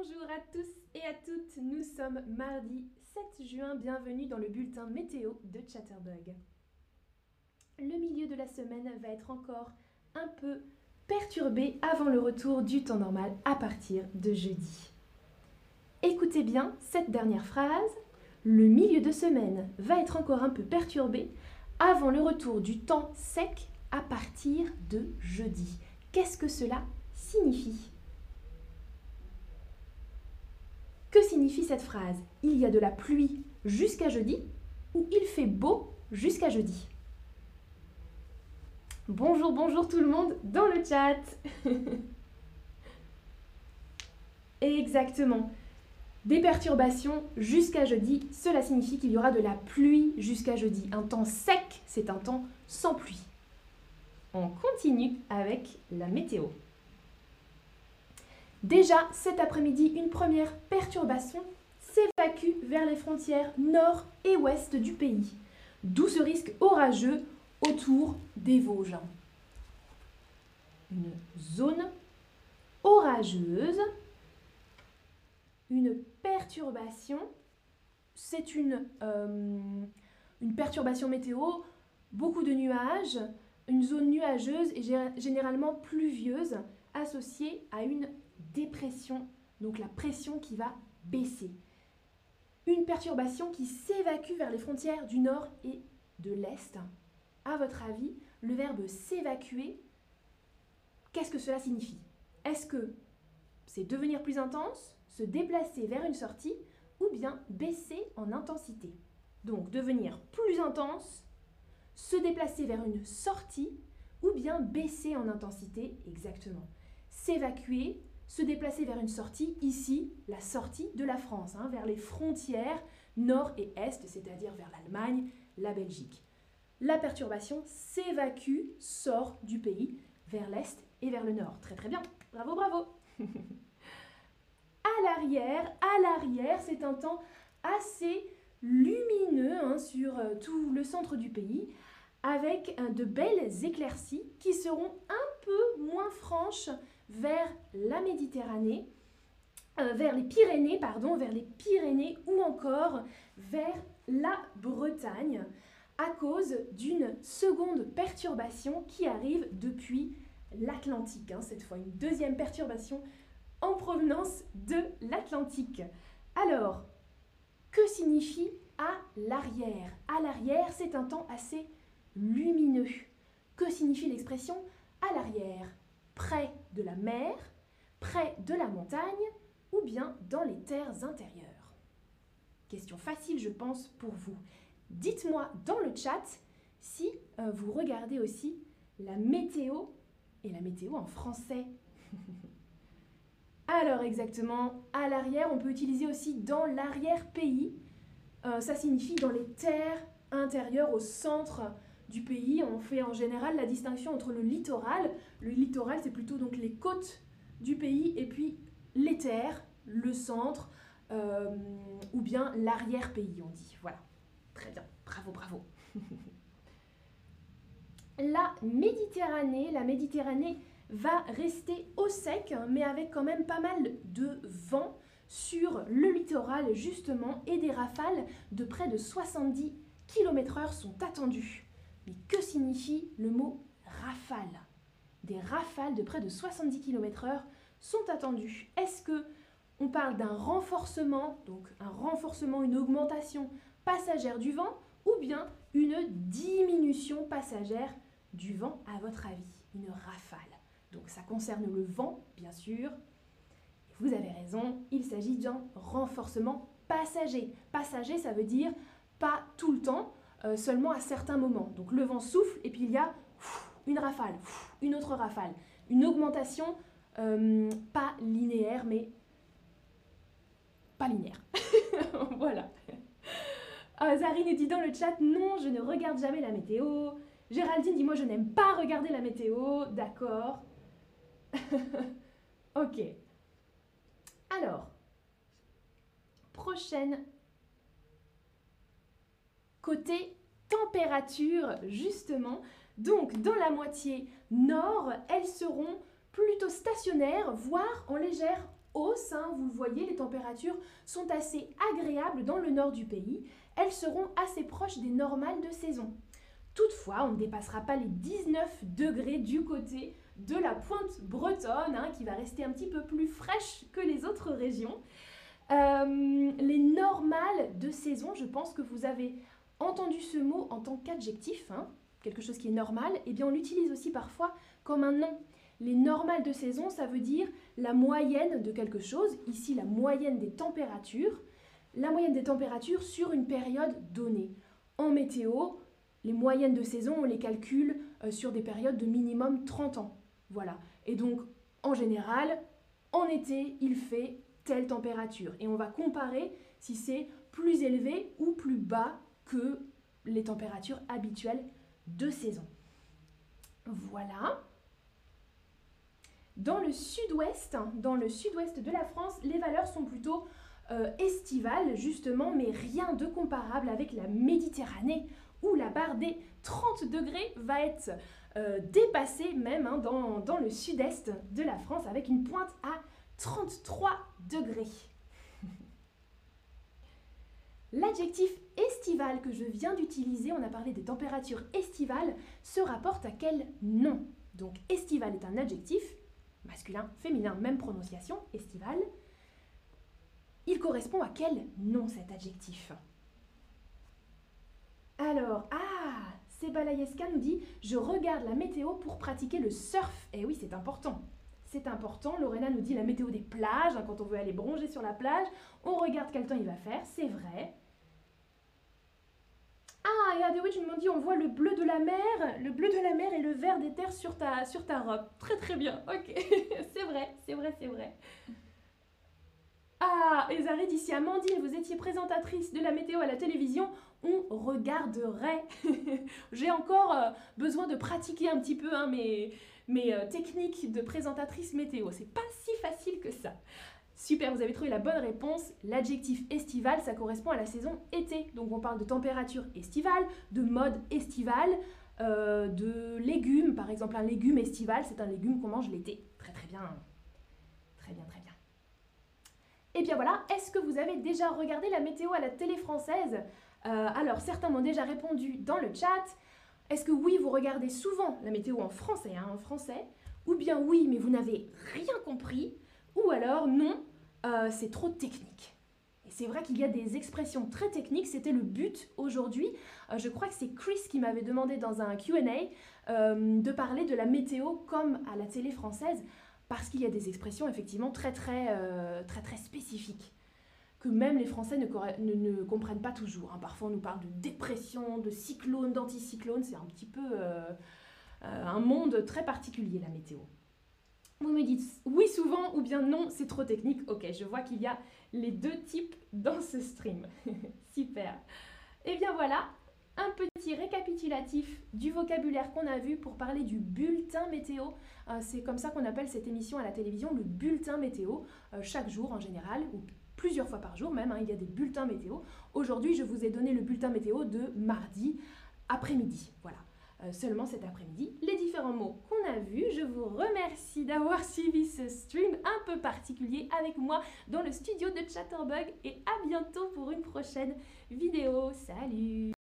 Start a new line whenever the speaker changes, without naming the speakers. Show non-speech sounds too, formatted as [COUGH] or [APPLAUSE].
Bonjour à tous et à toutes, nous sommes mardi 7 juin, bienvenue dans le bulletin météo de Chatterbug. Le milieu de la semaine va être encore un peu perturbé avant le retour du temps normal à partir de jeudi. Écoutez bien cette dernière phrase, le milieu de semaine va être encore un peu perturbé avant le retour du temps sec à partir de jeudi. Qu'est-ce que cela signifie? Que signifie cette phrase Il y a de la pluie jusqu'à jeudi ou il fait beau jusqu'à jeudi Bonjour, bonjour tout le monde dans le chat. [LAUGHS] Exactement. Des perturbations jusqu'à jeudi, cela signifie qu'il y aura de la pluie jusqu'à jeudi. Un temps sec, c'est un temps sans pluie. On continue avec la météo. Déjà cet après-midi, une première perturbation s'évacue vers les frontières nord et ouest du pays, d'où ce risque orageux autour des Vosges. Une zone orageuse, une perturbation, c'est une, euh, une perturbation météo, beaucoup de nuages, une zone nuageuse et généralement pluvieuse associée à une dépression, donc la pression qui va baisser. Une perturbation qui s'évacue vers les frontières du nord et de l'est. À votre avis, le verbe s'évacuer, qu'est-ce que cela signifie? Est-ce que c'est devenir plus intense, se déplacer vers une sortie, ou bien baisser en intensité? Donc devenir plus intense, se déplacer vers une sortie, ou bien baisser en intensité exactement. S'évacuer, se déplacer vers une sortie, ici, la sortie de la France, hein, vers les frontières nord et est, c'est-à-dire vers l'Allemagne, la Belgique. La perturbation s'évacue, sort du pays vers l'est et vers le nord. Très très bien, bravo, bravo. [LAUGHS] à l'arrière, à l'arrière, c'est un temps assez lumineux hein, sur euh, tout le centre du pays, avec euh, de belles éclaircies qui seront un peu moins franches vers la Méditerranée, euh, vers les Pyrénées, pardon, vers les Pyrénées ou encore vers la Bretagne à cause d'une seconde perturbation qui arrive depuis l'Atlantique. Hein, cette fois, une deuxième perturbation en provenance de l'Atlantique. Alors, que signifie à l'arrière? À l'arrière, c'est un temps assez lumineux. Que signifie l'expression à l'arrière? Près de la mer, près de la montagne ou bien dans les terres intérieures Question facile, je pense, pour vous. Dites-moi dans le chat si euh, vous regardez aussi la météo et la météo en français. [LAUGHS] Alors exactement, à l'arrière, on peut utiliser aussi dans l'arrière-pays. Euh, ça signifie dans les terres intérieures au centre du pays, on fait en général la distinction entre le littoral. Le littoral, c'est plutôt donc les côtes du pays et puis les terres, le centre euh, ou bien l'arrière-pays, on dit. Voilà. Très bien. Bravo, bravo. [LAUGHS] la Méditerranée, la Méditerranée va rester au sec, mais avec quand même pas mal de vent sur le littoral justement et des rafales de près de 70 km/h sont attendues. Mais que signifie le mot rafale? Des rafales de près de 70 km/h sont attendues. Est-ce que on parle d'un renforcement, donc un renforcement, une augmentation passagère du vent, ou bien une diminution passagère du vent, à votre avis? Une rafale. Donc ça concerne le vent, bien sûr. vous avez raison, il s'agit d'un renforcement passager. Passager, ça veut dire pas tout le temps, euh, seulement à certains moments. Donc le vent souffle et puis il y a une rafale, une autre rafale. Une augmentation euh, pas linéaire, mais pas linéaire. [LAUGHS] voilà. Euh, Zari nous dit dans le chat, non, je ne regarde jamais la météo. Géraldine dit, moi je n'aime pas regarder la météo. D'accord. [LAUGHS] ok. Alors, prochaine Côté température, justement, donc dans la moitié nord, elles seront plutôt stationnaires, voire en légère hausse. hein. Vous le voyez, les températures sont assez agréables dans le nord du pays. Elles seront assez proches des normales de saison. Toutefois, on ne dépassera pas les 19 degrés du côté de la pointe bretonne, hein, qui va rester un petit peu plus fraîche que les autres régions. Euh, les normales de saison, je pense que vous avez entendu ce mot en tant qu'adjectif, hein, quelque chose qui est normal, et bien on l'utilise aussi parfois comme un nom. Les normales de saison, ça veut dire la moyenne de quelque chose, ici la moyenne des températures, la moyenne des températures sur une période donnée. En météo, les moyennes de saison, on les calcule euh, sur des périodes de minimum 30 ans. Voilà. Et donc, en général, en été, il fait telle température. Et on va comparer si c'est plus élevé ou plus bas que les températures habituelles de saison. Voilà. Dans le sud-ouest, dans le sud-ouest de la France, les valeurs sont plutôt euh, estivales, justement, mais rien de comparable avec la Méditerranée, où la barre des 30 degrés va être euh, dépassée même hein, dans, dans le sud-est de la France, avec une pointe à 33 degrés. L'adjectif estival que je viens d'utiliser, on a parlé des températures estivales, se rapporte à quel nom? Donc estival est un adjectif, masculin, féminin, même prononciation, estival. Il correspond à quel nom cet adjectif? Alors, ah, Sebalayeska nous dit Je regarde la météo pour pratiquer le surf. Eh oui, c'est important. C'est important. Lorena nous dit la météo des plages, hein, quand on veut aller bronger sur la plage, on regarde quel temps il va faire, c'est vrai. Ah, et Adewitch nous dit on voit le bleu de la mer, le bleu de la mer et le vert des terres sur ta, robe. Très très bien, ok. [LAUGHS] c'est vrai, c'est vrai, c'est vrai. Ah, et Zari dit si Amandine, vous étiez présentatrice de la météo à la télévision, on regarderait. [LAUGHS] J'ai encore euh, besoin de pratiquer un petit peu hein, mes, mes euh, techniques de présentatrice météo. C'est pas si facile que ça. Super, vous avez trouvé la bonne réponse. L'adjectif estival, ça correspond à la saison été. Donc on parle de température estivale, de mode estival, euh, de légumes. Par exemple, un légume estival, c'est un légume qu'on mange l'été. Très très bien. Très bien, très bien. Et bien voilà, est-ce que vous avez déjà regardé la météo à la télé française? Euh, Alors, certains m'ont déjà répondu dans le chat. Est-ce que oui, vous regardez souvent la météo en français, hein, en français? Ou bien oui, mais vous n'avez rien compris? Ou alors non, euh, c'est trop technique. Et c'est vrai qu'il y a des expressions très techniques, c'était le but aujourd'hui. Euh, je crois que c'est Chris qui m'avait demandé dans un QA euh, de parler de la météo comme à la télé française, parce qu'il y a des expressions effectivement très très, très, très spécifiques que même les Français ne, comprennent pas toujours. hein. Parfois, on nous parle de dépression, de cyclone, d'anticyclone. C'est un petit peu un monde très particulier, la météo. Vous me dites oui souvent ou bien non, c'est trop technique. Ok, je vois qu'il y a les deux types dans ce stream. [LAUGHS] Super. Et bien voilà, un petit récapitulatif du vocabulaire qu'on a vu pour parler du bulletin météo. Euh, c'est comme ça qu'on appelle cette émission à la télévision, le bulletin météo, euh, chaque jour en général, ou plusieurs fois par jour même, hein, il y a des bulletins météo. Aujourd'hui, je vous ai donné le bulletin météo de mardi après-midi. Voilà. Euh, seulement cet après-midi, les différents mots qu'on a vus. Je vous remercie d'avoir [LAUGHS] suivi ce stream un peu particulier avec moi dans le studio de Chatterbug et à bientôt pour une prochaine vidéo. Salut